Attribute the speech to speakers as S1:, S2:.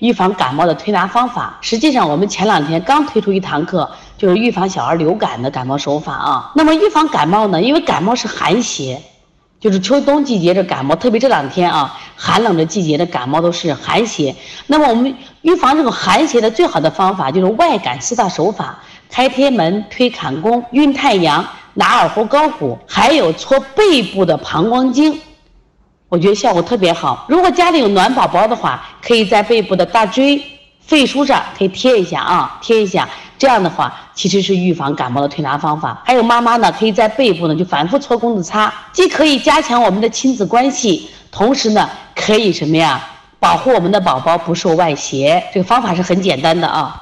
S1: 预防感冒的推拿方法。实际上，我们前两天刚推出一堂课，就是预防小儿流感的感冒手法啊。那么预防感冒呢？因为感冒是寒邪，就是秋冬季节的感冒，特别这两天啊，寒冷的季节的感冒都是寒邪。那么我们预防这种寒邪的最好的方法就是外感四大手法：开天门、推坎宫、运太阳、拿耳后高骨，还有搓背部的膀胱经。我觉得效果特别好。如果家里有暖宝宝的话，可以在背部的大椎、肺腧上可以贴一下啊，贴一下。这样的话，其实是预防感冒的推拿方法。还有妈妈呢，可以在背部呢就反复搓工字擦，既可以加强我们的亲子关系，同时呢可以什么呀？保护我们的宝宝不受外邪。这个方法是很简单的啊。